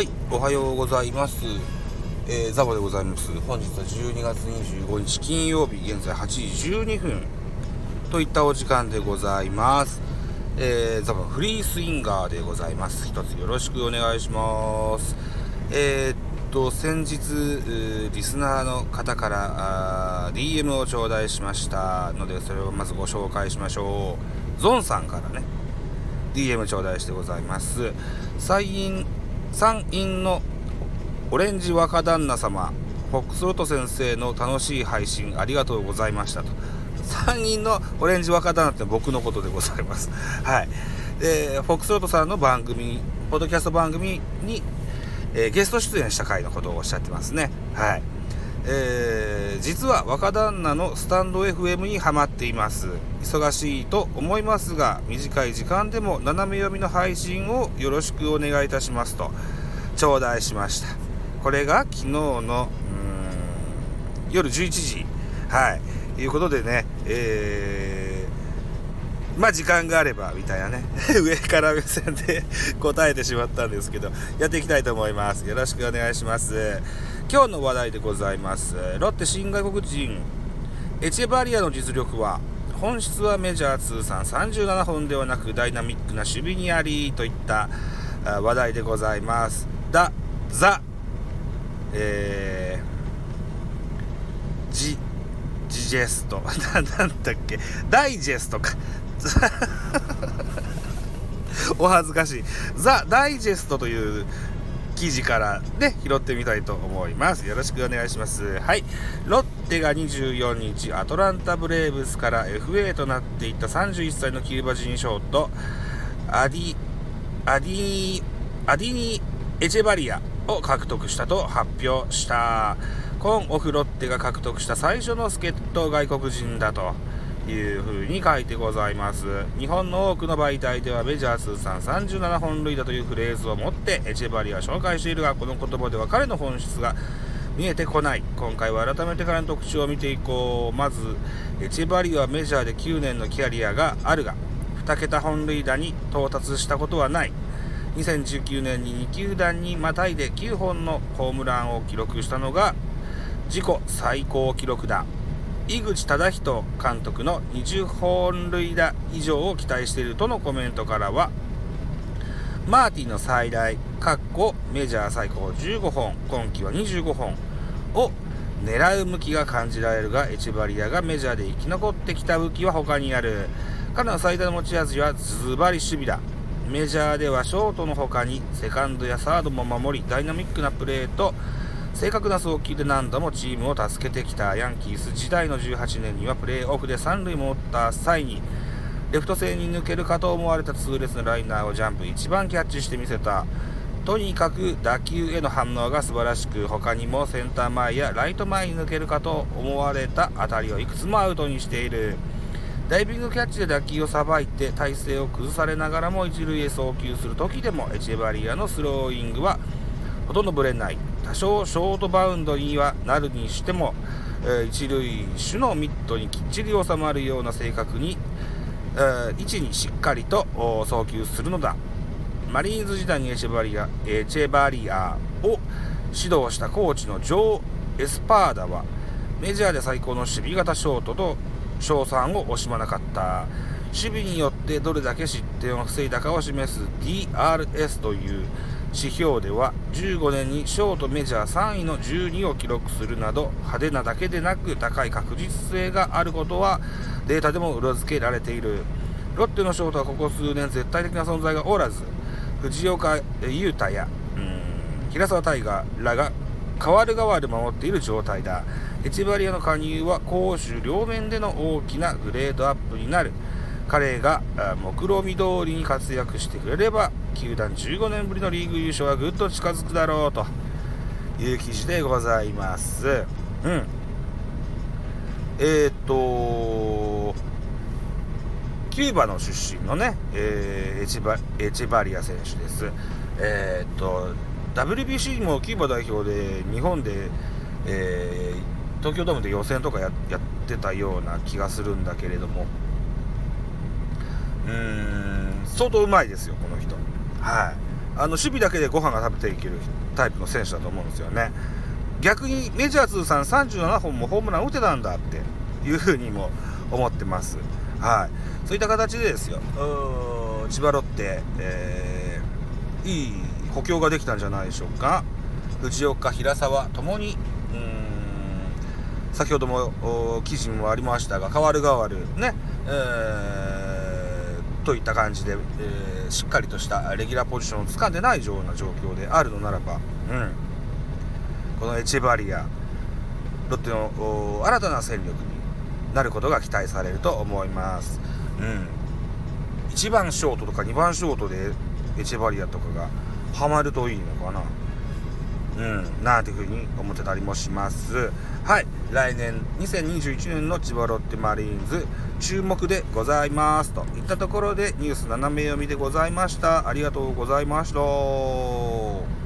はい、おはようございます。えー、ザボでございます。本日は12月25日金曜日、現在8時12分といったお時間でございます。えー、ザボフリースインガーでございます。一つよろしくお願いします。えー、っと、先日、リスナーの方から DM を頂戴しましたので、それをまずご紹介しましょう。ゾンさんからね、DM 頂戴してございます。参院参院のオレンジ若旦那様フォックスロト先生の楽しい配信ありがとうございましたと。参院のオレンジ若旦那って僕のことでございます。はい。でフォックスロートさんの番組ポッドキャスト番組に、えーゲスト出演した回のことをおっしゃってますね。はい。えー実は若旦那のスタンド FM にハマっています。忙しいと思いますが短い時間でも斜め読みの配信をよろしくお願いいたしますと頂戴しました。これが昨日の夜11時。はい。いうことでねえーまあ時間があればみたいなね。上から目線で答えてしまったんですけどやっていきたいと思います。よろしくお願いします。今日の話題でございます。ロッテ新外国人。エチェバリアの実力は本質はメジャー通算37本ではなくダイナミックな守備にありといった話題でございます。だザえー、ジジジェスト。なんだっけ。ダイジェストか。お恥ずかしい。ザ・ダイジェストという記事からね拾ってみたいと思います。よろしくお願いします。はい。ロッテが24日アトランタ・ブレーブスから FA となっていった31歳のキューバ人ショートアディアディアディニ・エチェバリアを獲得したと発表した。今オフロッテが獲得した最初の助っ人外国人だと。いうふうに書いてございます。日本の多くの媒体ではメジャー通算37本塁打というフレーズを持ってエチェバリアを紹介しているがこの言葉では彼の本質が見えてこない。今回は改めて彼の特徴を見ていこう。まずエチェバリはメジャーで9年のキャリアがあるが2桁本塁打に到達したことはない。2019年に2球団にまたいで9本のホームランを記録したのが自己最高記録だ。井口忠人監督の20本塁打以上を期待しているとのコメントからはマーティンの最大かっこメジャー最高15本今季は25本を狙う向きが感じられるがエチバリアがメジャーで生き残ってきた武器は他にある。彼の最大の持ち味はズバリ守備だ。メジャーではショートの他にセカンドやサードも守りダイナミックなプレーと正確な送球で何度もチームを助けてきたヤンキース時代の18年にはプレーオフで三塁も打った際にレフト線に抜けるかと思われた痛烈なライナーをジャンプ一番キャッチしてみせた。とにかく打球への反応が素晴らしく他にもセンター前やライト前に抜けるかと思われた当たりをいくつもアウトにしている。ダイビングキャッチで打球をさばいて体勢を崩されながらも一塁へ送球する時でもエチェバリアのスローイングはほとんどぶれない。多少ショートバウンドにはなるにしても、えー一塁手のミットにきっちり収まるような正確に、えー位置にしっかりと送球するのだ。マリーンズ時代にエチェバリアエチェバリアを指導したコーチのジョー・エスパーダはメジャーで最高の守備型ショートと称賛を惜しまなかった。守備によってどれだけ失点を防いだかを示す DRS という指標では15年にショートメジャー3位の12を記録するなど派手なだけでなく高い確実性があることはデータでも裏付けられている。ロッテのショートはここ数年絶対的な存在がおらず藤岡裕太や平沢大河らが代わる代わる守っている状態だ。エチバリアの加入は攻守両面での大きなグレードアップになる。彼があ目論見通りに活躍してくれれば球団15年ぶりのリーグ優勝はぐっと近づくだろうという記事でございますうんえー、っとキューバの出身のね、えーエチバエチバリア選手です。えーっと WBC もキューバ代表で日本で、えー東京ドームで予選とかややってたような気がするんだけれどもうん相当うまいですよこの人はいあの守備だけでご飯が食べていけるタイプの選手だと思うんですよね。逆にメジャー通算37本もホームラン打てたんだっていうふうにも思ってます。はい、そういった形でですよ、千葉ロッテ、えー、いい補強ができたんじゃないでしょうか。藤岡、平沢ともに先ほども記事もありましたが変わる変わるね、えー、といった感じで、えー、しっかりとしたレギュラーポジションを掴んでないような状況であるのならば、うん、このエチェバリアロッテの新たな戦力になることが期待されると思います。うん、1番ショートとか2番ショートでエチェバリアとかがハマるといいのかな。うん、なんていうふうに思ってたりもします。はい、来年2021年の千葉ロッテマリーンズ注目でございますといったところでニュース斜め読みでございました。ありがとうございました。